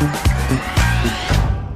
Thank you.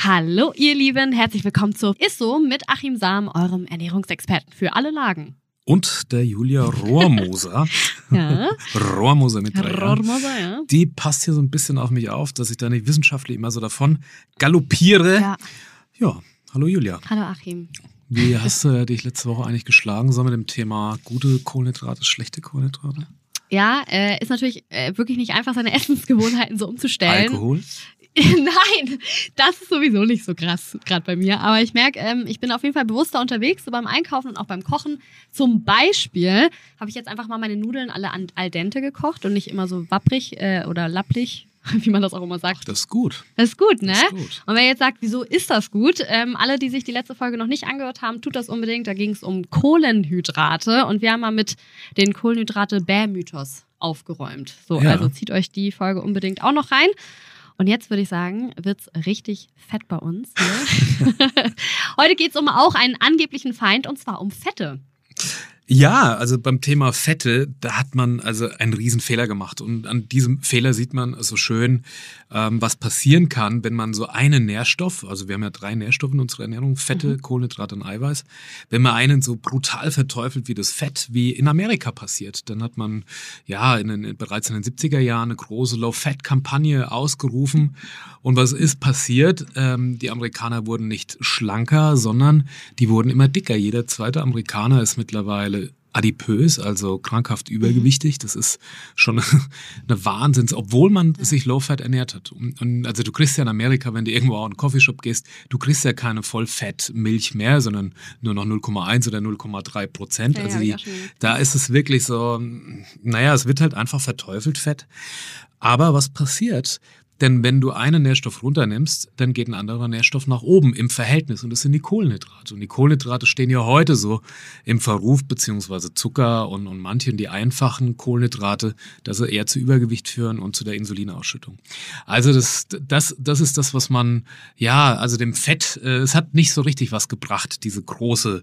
Hallo ihr Lieben, herzlich willkommen zu Isso mit Achim Sam, eurem Ernährungsexperten für alle Lagen. Und der Julia Rohrmoser. Ja. Rohrmoser mit drei. Rohrmoser, ja. Die passt hier so ein bisschen auf mich auf, dass ich da nicht wissenschaftlich immer so davon galoppiere. ja. Ja, hallo Julia. Hallo Achim. Wie hast du dich letzte Woche eigentlich geschlagen, so mit dem Thema gute Kohlenhydrate, schlechte Kohlenhydrate? Ja, äh, ist natürlich äh, wirklich nicht einfach, seine Essensgewohnheiten so umzustellen. Alkohol? Nein, das ist sowieso nicht so krass, gerade bei mir. Aber ich merke, ähm, ich bin auf jeden Fall bewusster unterwegs, so beim Einkaufen und auch beim Kochen. Zum Beispiel habe ich jetzt einfach mal meine Nudeln alle an, al dente gekocht und nicht immer so wapprig äh, oder lapplich, wie man das auch immer sagt. Das ist gut. Das ist gut, ne? Das ist gut. Und wer jetzt sagt, wieso ist das gut? Ähm, alle, die sich die letzte Folge noch nicht angehört haben, tut das unbedingt. Da ging es um Kohlenhydrate und wir haben mal mit den Kohlenhydrate-Bär-Mythos aufgeräumt. So, Ja. also zieht euch die Folge unbedingt auch noch rein. Und jetzt würde ich sagen, wird's richtig fett bei uns. Hier. Heute geht's um auch einen angeblichen Feind und zwar um Fette. Ja, also beim Thema Fette, da hat man also einen riesen Fehler gemacht. Und an diesem Fehler sieht man so schön, ähm, was passieren kann, wenn man so einen Nährstoff, also wir haben ja drei Nährstoffe in unserer Ernährung, Fette, Kohlenhydrate und Eiweiß, wenn man einen so brutal verteufelt wie das Fett, wie in Amerika passiert, dann hat man ja in den, bereits in den 70er Jahren eine große Low-Fat-Kampagne ausgerufen. Und was ist passiert? Ähm, die Amerikaner wurden nicht schlanker, sondern die wurden immer dicker. Jeder zweite Amerikaner ist mittlerweile adipös, also krankhaft übergewichtig. Das ist schon eine Wahnsinns, obwohl man sich Low-Fat ernährt hat. Und, und also du kriegst ja in Amerika, wenn du irgendwo auch in einen Coffeeshop gehst, du kriegst ja keine Vollfett-Milch mehr, sondern nur noch 0,1 oder 0,3 Prozent. Ja, also ja, die, ja, da ist es wirklich so, naja, es wird halt einfach verteufelt Fett. Aber was passiert? Denn wenn du einen Nährstoff runternimmst, dann geht ein anderer Nährstoff nach oben im Verhältnis und das sind die Kohlenhydrate. Und die Kohlenhydrate stehen ja heute so im Verruf, beziehungsweise Zucker und, und manchen die einfachen Kohlenhydrate, dass sie eher zu Übergewicht führen und zu der Insulinausschüttung. Also das, das, das ist das, was man, ja, also dem Fett, äh, es hat nicht so richtig was gebracht, diese große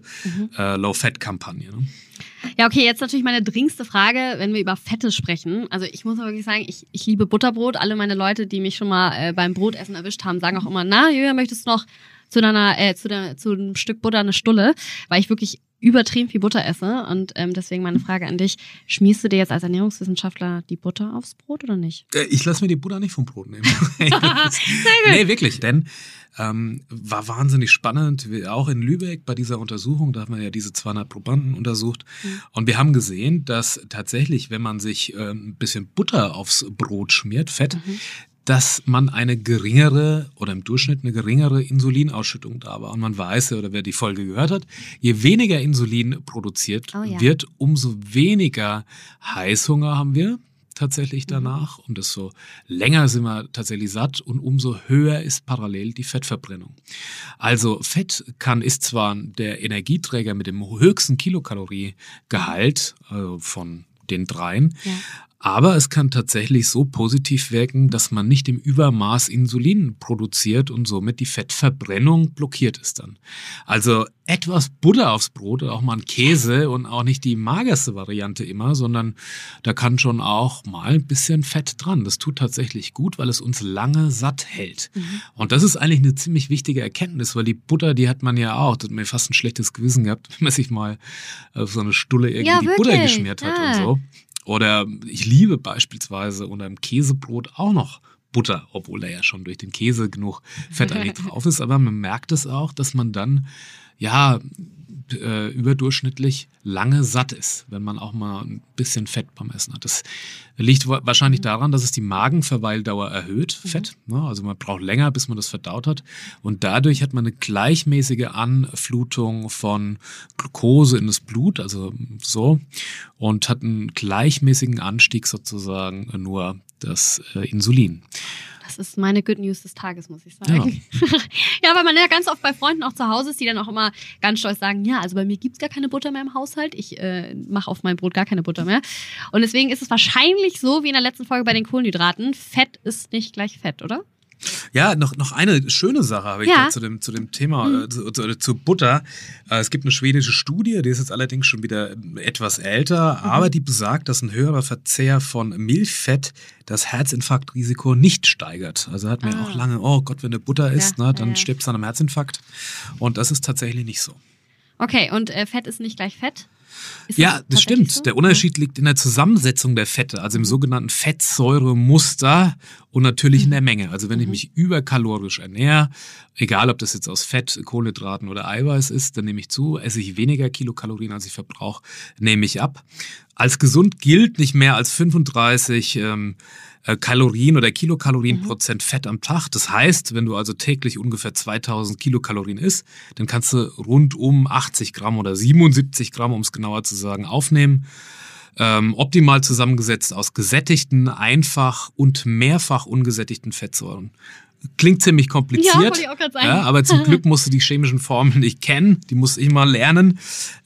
äh, Low-Fat-Kampagne. Ne? Ja, okay, jetzt natürlich meine dringendste Frage, wenn wir über Fette sprechen. Also ich muss wirklich sagen, ich, ich liebe Butterbrot. Alle meine Leute, die mich schon mal äh, beim Brotessen erwischt haben, sagen auch immer, na, Julia, möchtest du noch zu deiner, äh, zu, der, zu einem Stück Butter eine Stulle? Weil ich wirklich übertrieben viel Butter esse. Und ähm, deswegen meine Frage an dich, schmierst du dir jetzt als Ernährungswissenschaftler die Butter aufs Brot oder nicht? Äh, Ich lasse mir die Butter nicht vom Brot nehmen. Sehr gut. Nee, wirklich. Denn ähm, war wahnsinnig spannend. Auch in Lübeck bei dieser Untersuchung, da haben wir ja diese 200 Probanden untersucht. Und wir haben gesehen, dass tatsächlich, wenn man sich ähm, ein bisschen Butter aufs Brot schmiert, Fett, dass man eine geringere oder im Durchschnitt eine geringere Insulinausschüttung da war. Und man weiß, oder wer die Folge gehört hat, je weniger Insulin produziert Oh ja. wird, umso weniger Heißhunger haben wir tatsächlich danach und desto länger sind wir tatsächlich satt und umso höher ist parallel die Fettverbrennung. Also Fett kann ist zwar der Energieträger mit dem höchsten Kilokaloriegehalt äh, von den dreien, Ja. Aber es kann tatsächlich so positiv wirken, dass man nicht im Übermaß Insulin produziert und somit die Fettverbrennung blockiert ist dann. Also etwas Butter aufs Brot, auch mal ein Käse und auch nicht die magerste Variante immer, sondern da kann schon auch mal ein bisschen Fett dran. Das tut tatsächlich gut, weil es uns lange satt hält. Und das ist eigentlich eine ziemlich wichtige Erkenntnis, weil die Butter, die hat man ja auch, da hat man fast ein schlechtes Gewissen gehabt, wenn man sich mal auf so eine Stulle irgendwie Ja, die Butter geschmiert hat Ah. und so. Oder ich liebe beispielsweise unter einem Käsebrot auch noch Butter, obwohl da ja schon durch den Käse genug Fett eigentlich drauf ist. Aber man merkt es auch, dass man dann ja äh, überdurchschnittlich lange satt ist, wenn man auch mal ein bisschen Fett beim Essen hat. Das liegt wahrscheinlich daran, dass es die Magenverweildauer erhöht, mhm. Fett. Ne? Also man braucht länger, bis man das verdaut hat. Und dadurch hat man eine gleichmäßige Anflutung von Glucose in das Blut, also so, und hat einen gleichmäßigen Anstieg sozusagen nur das äh, Insulin. Das ist meine Good News des Tages, muss ich sagen. Ja, ja weil man ja ganz oft bei Freunden auch zu Hause ist, die dann auch immer ganz stolz sagen, ja, also bei mir gibt es gar keine Butter mehr im Haushalt. Ich äh, mache auf mein Brot gar keine Butter mehr. Und deswegen ist es wahrscheinlich so wie in der letzten Folge bei den Kohlenhydraten. Fett ist nicht gleich Fett, oder? Ja, noch, noch eine schöne Sache habe ich ja. zu, dem, zu dem Thema, mhm. äh, zu, zu, zu, Butter. Äh, es gibt eine schwedische Studie, die ist jetzt allerdings schon wieder etwas älter, mhm. aber die besagt, dass ein höherer Verzehr von Milchfett das Herzinfarktrisiko nicht steigert. Also hat man ah. auch lange, oh Gott, wenn du Butter isst, ja, ne, dann ja, stirbst du an einem Herzinfarkt. Und das ist tatsächlich nicht so. Okay, und äh, Fett ist nicht gleich Fett? Ist ja, das, stimmt. So? Der Unterschied liegt in der Zusammensetzung der Fette, also im mhm. sogenannten Fettsäuremuster und natürlich in der mhm. Menge. Also wenn ich mhm. mich überkalorisch ernähre, egal ob das jetzt aus Fett, Kohlenhydraten oder Eiweiß ist, dann nehme ich zu, esse ich weniger Kilokalorien, als ich verbrauche, nehme ich ab. Als gesund gilt nicht mehr als 35 ähm, äh, Kalorien oder Kilokalorien mhm. Prozent Fett am Tag. Das heißt, wenn du also täglich ungefähr 2000 Kilokalorien isst, dann kannst du rund um 80 Gramm oder 77 Gramm, um es genauer zu sagen, aufnehmen. Ähm, optimal zusammengesetzt aus gesättigten, einfach und mehrfach ungesättigten Fettsäuren. Klingt ziemlich kompliziert, ja, ja, aber zum Glück musst du die chemischen Formeln nicht kennen, die muss ich mal lernen.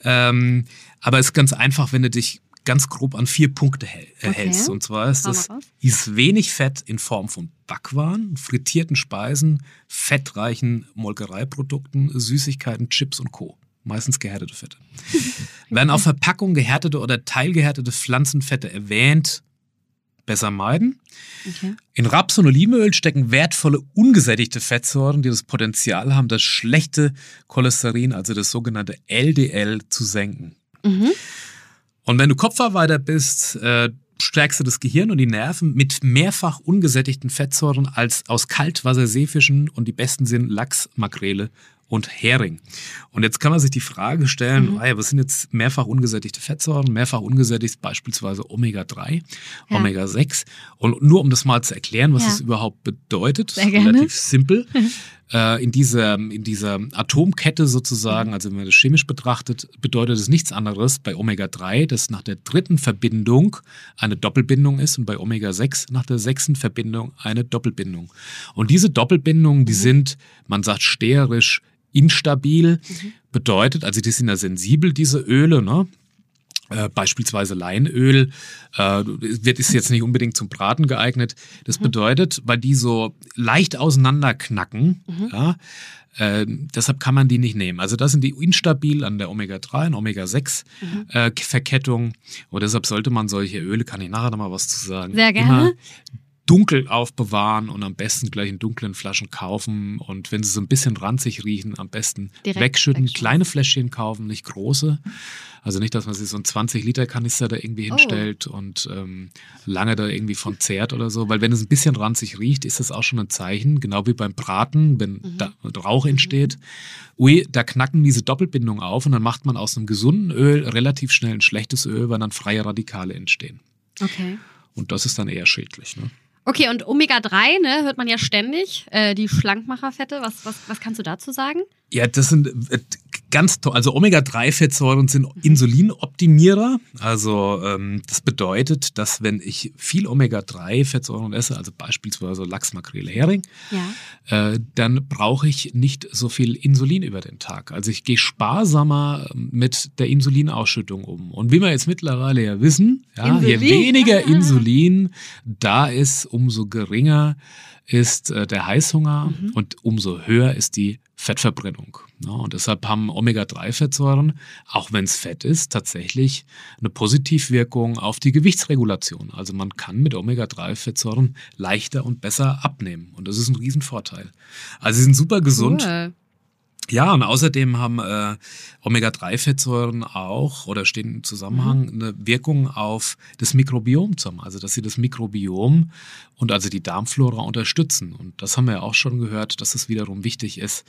Ähm, aber es ist ganz einfach, wenn du dich ganz grob an vier Punkte hältst. Okay. Und zwar ist das ist wenig Fett in Form von Backwaren, frittierten Speisen, fettreichen Molkereiprodukten, Süßigkeiten, Chips und Co. Meistens gehärtete Fette. Werden auf Verpackung gehärtete oder teilgehärtete Pflanzenfette erwähnt, besser meiden. Okay. In Raps- und Olivenöl stecken wertvolle ungesättigte Fettsäuren, die das Potenzial haben, das schlechte Cholesterin, also das sogenannte LDL, zu senken. Mhm. Und wenn du Kopfarbeiter bist, äh, stärkst du das Gehirn und die Nerven mit mehrfach ungesättigten Fettsäuren als aus Kaltwasserseefischen und die besten sind Lachs, Makrele und Hering. Und jetzt kann man sich die Frage stellen, mhm. ah was sind jetzt mehrfach ungesättigte Fettsäuren, mehrfach ungesättigt beispielsweise Omega-3, ja. Omega-6. Und nur um das mal zu erklären, was ja. das überhaupt bedeutet, relativ simpel. äh, in dieser, in dieser Atomkette sozusagen, also wenn man das chemisch betrachtet, bedeutet es nichts anderes bei Omega-3, dass nach der dritten Verbindung eine Doppelbindung ist und bei Omega-6 nach der sechsten Verbindung eine Doppelbindung. Und diese Doppelbindungen, die mhm. sind, man sagt sterisch, instabil. Mhm. Bedeutet, also die sind ja sensibel, diese Öle, ne? Äh, beispielsweise Leinöl, äh, wird ist jetzt nicht unbedingt zum Braten geeignet. Das mhm. bedeutet, weil die so leicht auseinanderknacken, mhm. ja, äh, deshalb kann man die nicht nehmen. Also das sind die instabil an der Omega-3 und Omega-6-Verkettung. Mhm. Äh, und deshalb sollte man solche Öle, kann ich nachher noch mal was zu sagen, Sehr gerne dunkel aufbewahren und am besten gleich in dunklen Flaschen kaufen. Und wenn sie so ein bisschen ranzig riechen, am besten Direkt wegschütten. wegschütten. Kleine Fläschchen kaufen, nicht große. Also nicht, dass man sich so einen 20-Liter-Kanister da irgendwie oh. hinstellt oh. und ähm, lange da irgendwie von zehrt oder so. Weil wenn es ein bisschen ranzig riecht, ist das auch schon ein Zeichen, genau wie beim Braten, wenn mhm. da Rauch entsteht. Ui, da knacken diese Doppelbindungen auf und dann macht man aus einem gesunden Öl relativ schnell ein schlechtes Öl, weil dann freie Radikale entstehen. Okay. Und das ist dann eher schädlich. Ne? Okay, und Omega-3, ne, hört man ja ständig, äh, die Schlankmacherfette. Was, was, was kannst du dazu sagen? Ja, das sind äh, ganz toll. Also Omega-3-Fettsäuren sind Insulinoptimierer. Also ähm, das bedeutet, dass wenn ich viel Omega-3-Fettsäuren esse, also beispielsweise Lachs, Makrele, Hering, ja. äh, dann brauche ich nicht so viel Insulin über den Tag. Also ich gehe sparsamer mit der Insulinausschüttung um. Und wie wir jetzt mittlerweile ja wissen, ja, je weniger Insulin da ist, umso geringer ist äh, der Heißhunger mhm. und umso höher ist die Fettverbrennung. Ja, und deshalb haben Omega-3-Fettsäuren, auch wenn es Fett ist, tatsächlich eine Positivwirkung auf die Gewichtsregulation. Also man kann mit Omega-3-Fettsäuren leichter und besser abnehmen. Und das ist ein Riesenvorteil. Also sie sind super gesund. Cool. Ja, und außerdem haben äh, Omega-3-Fettsäuren auch oder stehen im Zusammenhang mhm. eine Wirkung auf das Mikrobiom zusammen. Also, dass sie das Mikrobiom und also die Darmflora unterstützen. Und das haben wir ja auch schon gehört, dass es das wiederum wichtig ist,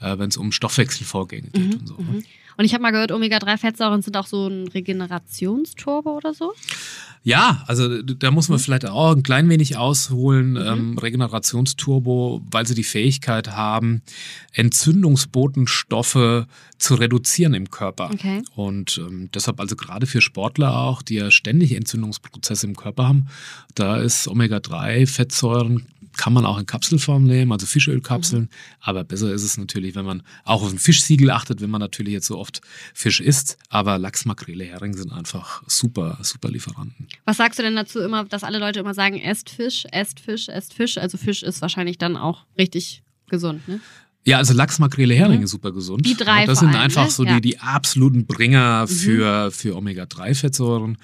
äh, wenn es um Stoffwechselvorgänge geht mhm. und so. Ne? Mhm. Und ich habe mal gehört, Omega-3-Fettsäuren sind auch so ein Regenerationsturbo oder so? Ja, also da muss man mhm. vielleicht auch ein klein wenig ausholen. Mhm. Ähm, Regenerationsturbo, weil sie die Fähigkeit haben, Entzündungsbotenstoffe zu reduzieren im Körper. Okay. Und ähm, deshalb also gerade für Sportler auch, die ja ständig Entzündungsprozesse im Körper haben, da ist Omega-3-Fettsäuren kann man auch in Kapselform nehmen, also Fischölkapseln. Mhm. Aber besser ist es natürlich, wenn man auch auf ein Fischsiegel achtet, wenn man natürlich jetzt so oft Fisch isst. Aber Lachs, Makrele, Hering sind einfach super, super Lieferanten. Was sagst du denn dazu immer, dass alle Leute immer sagen, esst Fisch, esst Fisch, esst Fisch? Also Fisch ist wahrscheinlich dann auch richtig gesund, ne? Ja, also Lachs, Makrele, Heringe mhm. super gesund. Die drei. Das sind allem, einfach ne? so ja. die, die absoluten Bringer mhm. für, für Omega-3-Fettsäuren.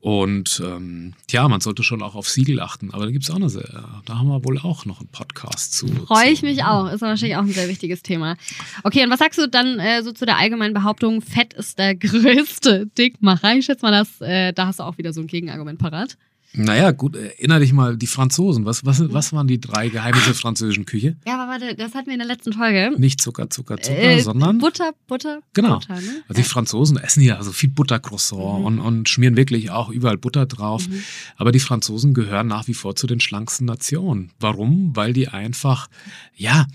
Und ähm, ja, man sollte schon auch auf Siegel achten. Aber da gibt's auch eine sehr, da haben wir wohl auch noch einen Podcast zu. Freue ich mich auch. Ist wahrscheinlich auch ein sehr wichtiges Thema. Okay, und was sagst du dann äh, so zu der allgemeinen Behauptung, Fett ist der größte Dickmacher? Ich schätze mal, dass, äh, da hast du auch wieder so ein Gegenargument parat. Naja, gut, erinnere dich mal, die Franzosen. Was, was, was waren die drei Geheimnisse der französischen Küche? Ja, aber warte, das hatten wir in der letzten Folge. Nicht Zucker, Zucker, Zucker, äh, sondern. Butter, Butter. Genau. Butter, ne? Also die Franzosen essen ja also viel Buttercroissant mhm. und, und schmieren wirklich auch überall Butter drauf. Mhm. Aber die Franzosen gehören nach wie vor zu den schlanksten Nationen. Warum? Weil die einfach, ja,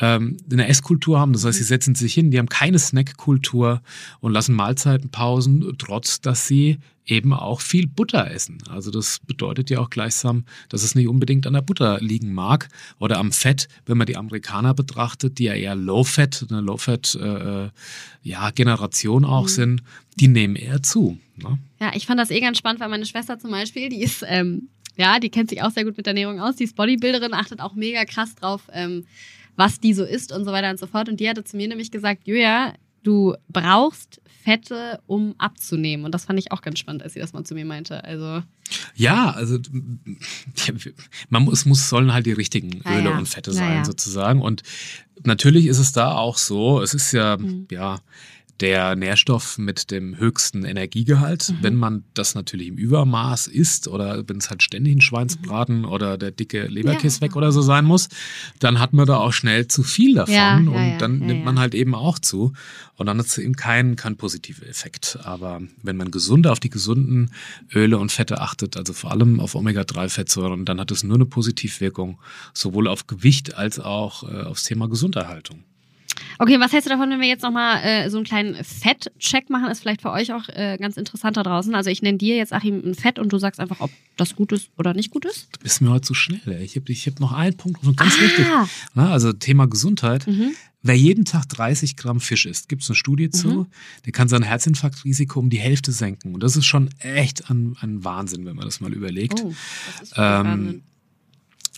ähm, eine Esskultur haben. Das heißt, sie setzen sich hin, die haben keine Snackkultur und lassen Mahlzeitenpausen, trotz dass sie eben auch viel Butter essen. Also das bedeutet ja auch gleichsam, dass es nicht unbedingt an der Butter liegen mag oder am Fett, wenn man die Amerikaner betrachtet, die ja eher Low-Fat, eine Low-Fat äh, ja, Generation auch mhm. sind, die nehmen eher zu. Ne? Ja, ich fand das eh ganz spannend, weil meine Schwester zum Beispiel, die ist ähm, ja, die kennt sich auch sehr gut mit Ernährung aus, die ist Bodybuilderin, achtet auch mega krass drauf, ähm, was die so isst und so weiter und so fort. Und die hatte zu mir nämlich gesagt, Julia, du brauchst Fette, um abzunehmen. Und das fand ich auch ganz spannend, als sie das mal zu mir meinte. Also ja, also man muss, muss sollen halt die richtigen Öle ja, und Fette sein ja. sozusagen. Und natürlich ist es da auch so. Es ist ja mhm. ja der Nährstoff mit dem höchsten Energiegehalt. Mhm. Wenn man das natürlich im Übermaß isst oder wenn es halt ständig ein Schweinsbraten mhm. oder der dicke Leberkiss ja. weg oder so sein muss, dann hat man da auch schnell zu viel davon ja, und ja, dann nimmt man halt eben auch zu. Und dann hat es eben keinen, keinen positiven Effekt. Aber wenn man gesunde auf die gesunden Öle und Fette achtet, also vor allem auf Omega-3-Fettsäuren, dann hat es nur eine Positivwirkung, sowohl auf Gewicht als auch äh, aufs Thema Gesunderhaltung. Okay, was hältst du davon, wenn wir jetzt nochmal äh, so einen kleinen Fett-Check machen? Ist vielleicht für euch auch äh, ganz interessant da draußen. Also ich nenne dir jetzt, Achim, ein Fett und du sagst einfach, ob das gut ist oder nicht gut ist. Du bist mir heute zu schnell. Ey. Ich habe ich hab noch einen Punkt, ganz ah. wichtig. Na, also Thema Gesundheit. Mhm. Wer jeden Tag 30 Gramm Fisch isst, gibt es eine Studie zu, mhm. der kann sein Herzinfarktrisiko um die Hälfte senken. Und das ist schon echt ein, ein Wahnsinn, wenn man das mal überlegt. Oh, das ist ähm, Wahnsinn.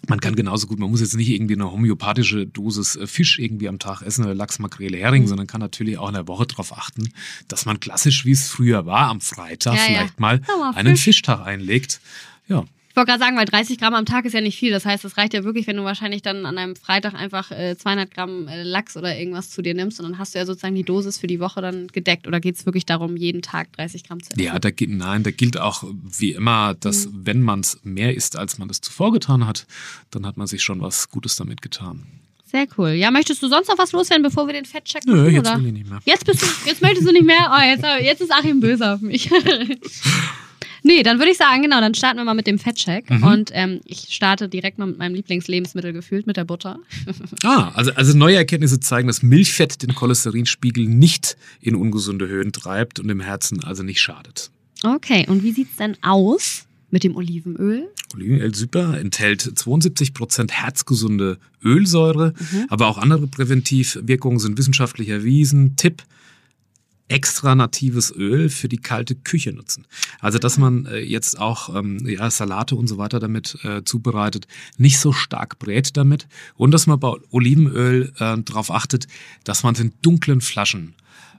Man kann genauso gut, man muss jetzt nicht irgendwie eine homöopathische Dosis äh, Fisch irgendwie am Tag essen oder Lachs, Makrele, Hering, mhm. sondern kann natürlich auch in der Woche darauf achten, dass man klassisch, wie es früher war, am Freitag ja, vielleicht ja. mal einen Fisch. Fischtag einlegt. Ja. Ich wollte gerade sagen, weil 30 Gramm am Tag ist ja nicht viel. Das heißt, es reicht ja wirklich, wenn du wahrscheinlich dann an einem Freitag einfach äh, 200 Gramm äh, Lachs oder irgendwas zu dir nimmst und dann hast du ja sozusagen die Dosis für die Woche dann gedeckt. Oder geht es wirklich darum, jeden Tag 30 Gramm zu essen? Ja, da, nein, da gilt auch wie immer, dass mhm. wenn man es mehr isst, als man es zuvor getan hat, dann hat man sich schon was Gutes damit getan. Sehr cool. Ja, möchtest du sonst noch was loswerden, bevor wir den Fettcheck machen? Nö, jetzt oder? will ich nicht mehr. Jetzt, bist du, jetzt möchtest du nicht mehr? Oh, jetzt, jetzt ist Achim böse auf mich. Nee, dann würde ich sagen, genau, dann starten wir mal mit dem Fettcheck. Mhm. Und ähm, ich starte direkt mal mit meinem Lieblingslebensmittel gefühlt, mit der Butter. ah, also, also neue Erkenntnisse zeigen, dass Milchfett den Cholesterinspiegel nicht in ungesunde Höhen treibt und dem Herzen also nicht schadet. Okay, und wie sieht es denn aus? Mit dem Olivenöl? Olivenöl super, enthält 72% herzgesunde Ölsäure, mhm. aber auch andere Präventivwirkungen sind wissenschaftlich erwiesen. Tipp, extra natives Öl für die kalte Küche nutzen. Also dass man äh, jetzt auch ähm, ja, Salate und so weiter damit äh, zubereitet, nicht so stark brät damit und dass man bei Olivenöl äh, darauf achtet, dass man es in dunklen Flaschen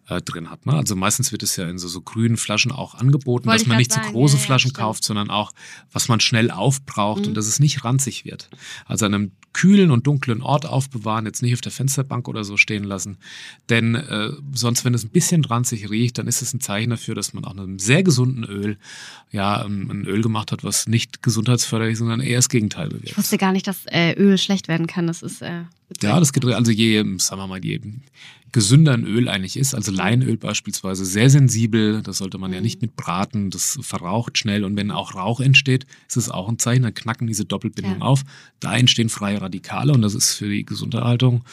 äh, drin hat. Ne? Also meistens wird es ja in so, so grünen Flaschen auch angeboten, Wollte dass man nicht sagen, zu große ja, ja, Flaschen stimmt. kauft, sondern auch, was man schnell aufbraucht Mhm. und dass es nicht ranzig wird. Also an einem kühlen und dunklen Ort aufbewahren, jetzt nicht auf der Fensterbank oder so stehen lassen. Denn äh, sonst, wenn es ein bisschen ranzig riecht, dann ist es ein Zeichen dafür, dass man auch mit einem sehr gesunden Öl ja ein, ein Öl gemacht hat, was nicht gesundheitsförderlich ist, sondern eher das Gegenteil bewirkt. Ich wusste gar nicht, dass äh, Öl schlecht werden kann. Das ist äh, Ja, das geht, also je, sagen wir mal, je gesünder ein Öl eigentlich ist, also Leinöl beispielsweise, sehr sensibel, das sollte man ja nicht mit braten, das verraucht schnell und wenn auch Rauch entsteht, ist es auch ein Zeichen, dann knacken diese Doppelbindungen Ja. auf, da entstehen freie Radikale und das ist für die Gesunderhaltung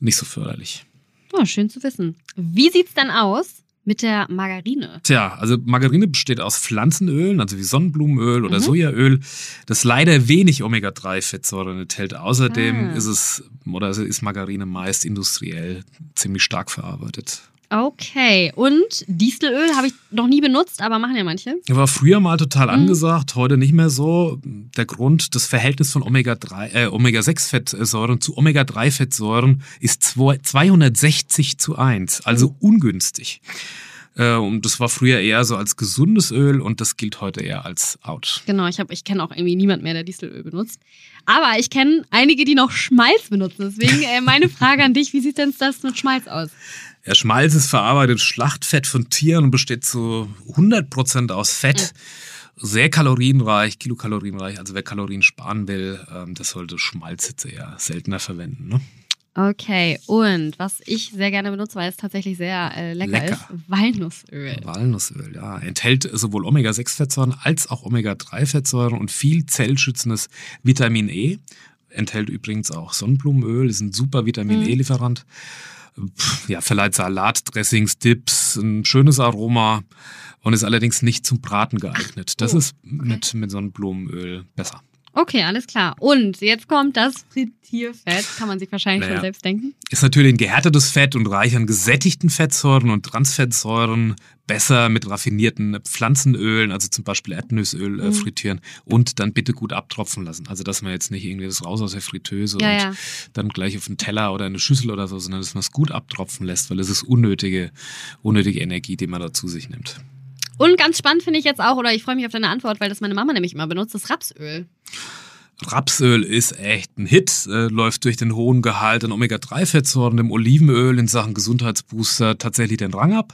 nicht so förderlich. oh, schön zu wissen. Wie sieht's denn aus mit der Margarine? Tja, also Margarine besteht aus Pflanzenölen, also wie Sonnenblumenöl oder Mhm. Sojaöl, das leider wenig Omega-3-Fettsäuren enthält. Außerdem Ah. ist es, oder ist Margarine meist industriell ziemlich stark verarbeitet. Okay, und Dieselöl habe ich noch nie benutzt, aber machen ja manche. War früher mal total Mhm. angesagt, heute nicht mehr so. Der Grund, das Verhältnis von Omega-3, äh, Omega-6-Fettsäuren zu Omega-3-Fettsäuren ist zwei- 260 zu 1, also Mhm. ungünstig. Äh, und das war früher eher so als gesundes Öl und das gilt heute eher als out. Genau, ich, hab- ich kenne auch irgendwie niemand mehr, der Dieselöl benutzt. Aber ich kenne einige, die noch Schmalz benutzen. Deswegen äh, meine Frage an dich, wie sieht denn das mit Schmalz aus? Ja, Schmalz ist verarbeitetes Schlachtfett von Tieren und besteht zu 100% aus Fett. Sehr kalorienreich, kilokalorienreich. Also wer Kalorien sparen will, ähm, das sollte Schmalz jetzt eher seltener verwenden. Ne? Okay, und was ich sehr gerne benutze, weil es tatsächlich sehr äh, lecker, Lecker. ist, Walnussöl. Walnussöl, ja. Enthält sowohl Omega-6-Fettsäuren als auch Omega-3-Fettsäuren und viel zellschützendes Vitamin E. Enthält übrigens auch Sonnenblumenöl, ist ein super Vitamin Mhm. E-Lieferant. Ja, verleiht Salatdressings, Dips, ein schönes Aroma und ist allerdings nicht zum Braten geeignet. Das oh, ist mit, mit Sonnenblumenöl besser. Okay, alles klar. Und jetzt kommt das Frittierfett. Kann man sich wahrscheinlich Naja. schon selbst denken. Ist natürlich ein gehärtetes Fett und reich an gesättigten Fettsäuren und Transfettsäuren. Besser mit raffinierten Pflanzenölen, also zum Beispiel Erdnussöl, äh, Mhm. frittieren und dann bitte gut abtropfen lassen. Also dass man jetzt nicht irgendwie das raus aus der Fritteuse Ja, und ja. dann gleich auf einen Teller oder eine Schüssel oder so, sondern dass man es gut abtropfen lässt, weil es ist unnötige, unnötige Energie, die man da zu sich nimmt. Und ganz spannend finde ich jetzt auch, oder ich freue mich auf deine Antwort, weil das meine Mama nämlich immer benutzt, das Rapsöl. Rapsöl ist echt ein Hit, äh, läuft durch den hohen Gehalt an Omega-3-Fettsäuren, dem Olivenöl in Sachen Gesundheitsbooster tatsächlich den Rang ab.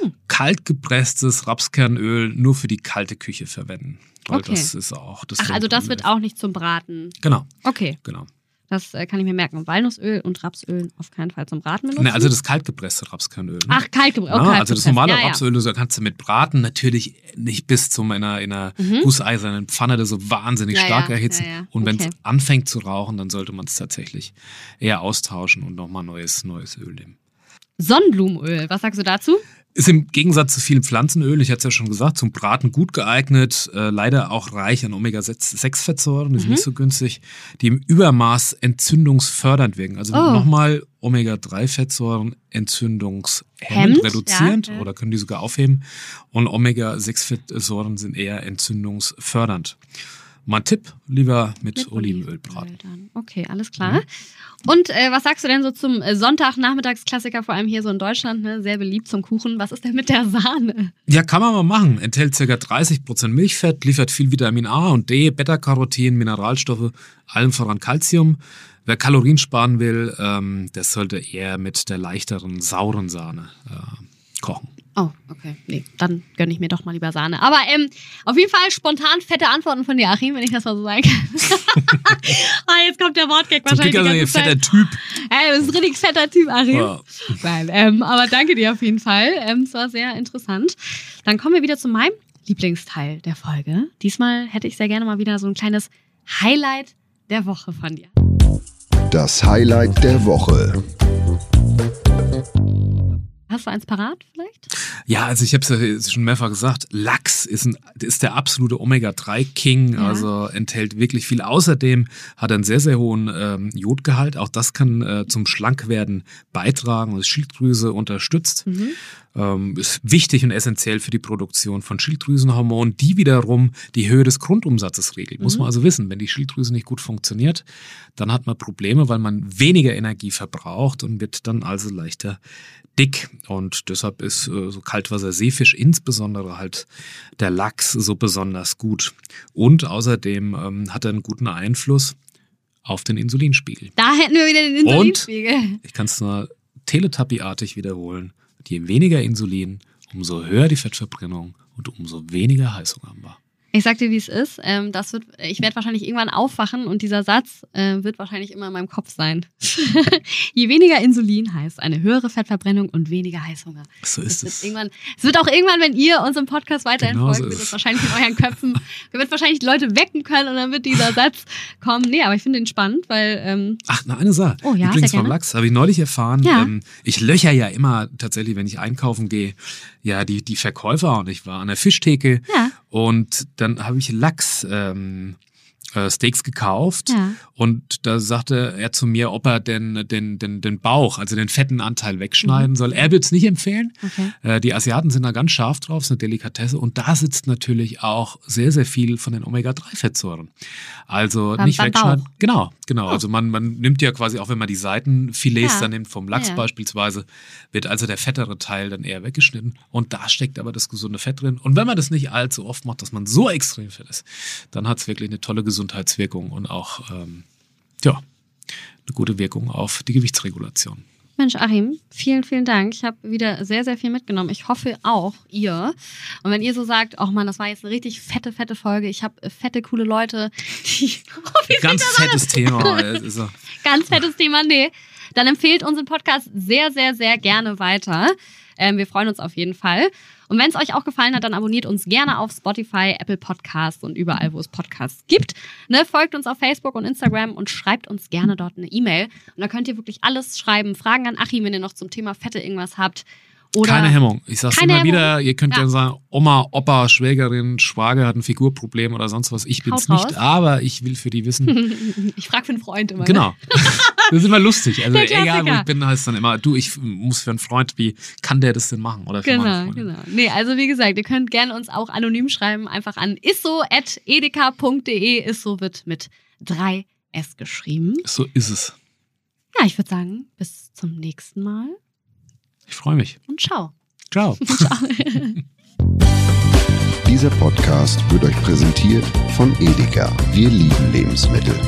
Hm. Kalt gepresstes Rapskernöl nur für die kalte Küche verwenden. Weil Okay. das ist auch das Ach, also das wird auch nicht zum Braten. Genau, Okay, genau. Das äh, kann ich mir merken. Walnussöl und Rapsöl auf keinen Fall zum Braten benutzen. Ne, also das kalt gepresste Rapskernöl. Ne? Ach, kalt gebrannt. Ja, Oh, kalt also das normale ja. Rapsöl, da kannst du mit braten, natürlich nicht bis zu einer, in einer Mhm. gusseisernen Pfanne, das so wahnsinnig Ja, stark ja, erhitzen. Und wenn es Okay. anfängt zu rauchen, dann sollte man es tatsächlich eher austauschen und nochmal neues, neues Öl nehmen. Sonnenblumenöl, was sagst du dazu? Ist im Gegensatz zu vielen Pflanzenölen, ich hatte es ja schon gesagt, zum Braten gut geeignet, äh, leider auch reich an Omega-6-Fettsäuren, die sind Mhm. nicht so günstig, die im Übermaß entzündungsfördernd wirken. Also Oh. nochmal Omega-3-Fettsäuren entzündungshemmend, reduzierend ja, ja. oder können die sogar aufheben. Und Omega-6-Fettsäuren sind eher entzündungsfördernd. Mein Tipp, lieber mit, Olivenöl braten. Okay, alles klar. Und äh, was sagst du denn so zum äh, Sonntagnachmittagsklassiker, vor allem hier so in Deutschland, ne? sehr beliebt zum Kuchen? Was ist denn mit der Sahne? Ja, kann man mal machen. Enthält ca. 30% Milchfett, liefert viel Vitamin A und D, Beta-Carotin, Mineralstoffe, allem voran Calcium. Wer Kalorien sparen will, ähm, der sollte eher mit der leichteren, sauren Sahne äh, kochen. Oh, okay. Nee, dann gönne ich mir doch mal lieber Sahne. Aber ähm, auf jeden Fall spontan fette Antworten von dir, Achim, wenn ich das mal so sagen kann. ah, jetzt kommt der Wortgag wahrscheinlich Glück die also ein fetter. Typ. Ey, du bist ein richtig fetter Typ, Achim. Ja. Nein, ähm, aber danke dir auf jeden Fall. Ähm, es war sehr interessant. Dann kommen wir wieder zu meinem Lieblingsteil der Folge. Diesmal hätte ich sehr gerne mal wieder so ein kleines Highlight der Woche von dir. Das Highlight der Woche. Hast du eins parat vielleicht? Ja, also ich habe es ja schon mehrfach gesagt, Lachs ist, ein, ist der absolute Omega-3-King, Ja. also enthält wirklich viel. Außerdem hat er einen sehr, sehr hohen ähm, Jodgehalt. Auch das kann äh, zum Schlankwerden beitragen und Schilddrüse unterstützt. Mhm. Ähm, ist wichtig und essentiell für die Produktion von Schilddrüsenhormonen, die wiederum die Höhe des Grundumsatzes regelt. Mhm. Muss man also wissen, wenn die Schilddrüse nicht gut funktioniert, dann hat man Probleme, weil man weniger Energie verbraucht und wird dann also leichter dick. Und deshalb ist äh, so Kaltwasserseefisch, insbesondere halt der Lachs, so besonders gut. Und außerdem ähm, hat er einen guten Einfluss auf den Insulinspiegel. Da hätten wir wieder den Insulinspiegel. Und ich kann es nur Teletubby-artig wiederholen. Je weniger Insulin, umso höher die Fettverbrennung und umso weniger Heißung haben wir. Ich sag dir, wie es ist. Ähm, das wird, ich werde wahrscheinlich irgendwann aufwachen und dieser Satz äh, wird wahrscheinlich immer in meinem Kopf sein. Je weniger Insulin heißt eine höhere Fettverbrennung und weniger Heißhunger. So ist es. Irgendwann, es wird auch irgendwann, wenn ihr unserem Podcast weiterhin genau folgt, so wird es wahrscheinlich in euren Köpfen, wird wahrscheinlich Leute wecken können und dann wird dieser Satz kommen. Nee, aber ich finde ihn spannend, weil. Ähm, Ach, na, eine Sache. Oh, ja, Übrigens vom Lachs habe ich neulich erfahren. Ja. Ähm, ich löcher ja immer tatsächlich, wenn ich einkaufen gehe, ja, die, die Verkäufer und ich war an der Fischtheke Ja. Und dann habe ich Lachs. Ähm, äh, Steaks gekauft Ja. und da sagte er zu mir, ob er den, den, den, den Bauch, also den fetten Anteil wegschneiden soll. Er würde es nicht empfehlen. Mhm. Okay. Äh, die Asiaten sind da ganz scharf drauf, ist eine Delikatesse und da sitzt natürlich auch sehr, sehr viel von den Omega-3-Fettsäuren. Also Beim- nicht beim wegschneiden. Bauch. Genau, genau. Oh. Also man, man nimmt ja quasi auch, wenn man die Seitenfilets Ja. dann nimmt, vom Lachs Ja. beispielsweise, wird also der fettere Teil dann eher weggeschnitten und da steckt aber das gesunde Fett drin. Und wenn man das nicht allzu oft macht, dass man so extrem fett ist, dann hat es wirklich eine tolle Gesundheitswirkung und auch ähm, ja, eine gute Wirkung auf die Gewichtsregulation. Mensch, Achim, vielen, vielen Dank. Ich habe wieder sehr, sehr viel mitgenommen. Ich hoffe auch ihr. Und wenn ihr so sagt, oh Mann, das war jetzt eine richtig fette, fette Folge. Ich habe fette, coole Leute, die oh, Ganz fettes Thema. Ganz fettes Thema, nee. Dann empfehlt unseren Podcast sehr, sehr, sehr gerne weiter. Ähm, wir freuen uns auf jeden Fall. Und wenn es euch auch gefallen hat, dann abonniert uns gerne auf Spotify, Apple Podcasts und überall, wo es Podcasts gibt. Ne, folgt uns auf Facebook und Instagram und schreibt uns gerne dort eine E-Mail. Und da könnt ihr wirklich alles schreiben. Fragen an Achim, wenn ihr noch zum Thema Fette irgendwas habt. Oder Keine Hemmung. Ich sag's immer Hemmung. wieder, ihr könnt ja. Ja. sagen, Oma, Opa, Schwägerin, Schwager hat ein Figurproblem oder sonst was. Ich bin's nicht, aber ich will für die wissen. ich frage für einen Freund immer. Ne? genau. Das ist immer lustig. Also egal, wo ich bin, heißt dann immer, du, ich muss für einen Freund, wie kann der das denn machen? Oder für Genau, genau. Nee, also wie gesagt, ihr könnt gerne uns auch anonym schreiben, einfach an isso.edeka.de. Isso wird mit 3 S geschrieben. So ist es. Ja, ich würde sagen, bis zum nächsten Mal ich freue mich. Und ciao. Ciao. ciao. Dieser Podcast wird euch präsentiert von Edeka. Wir lieben Lebensmittel.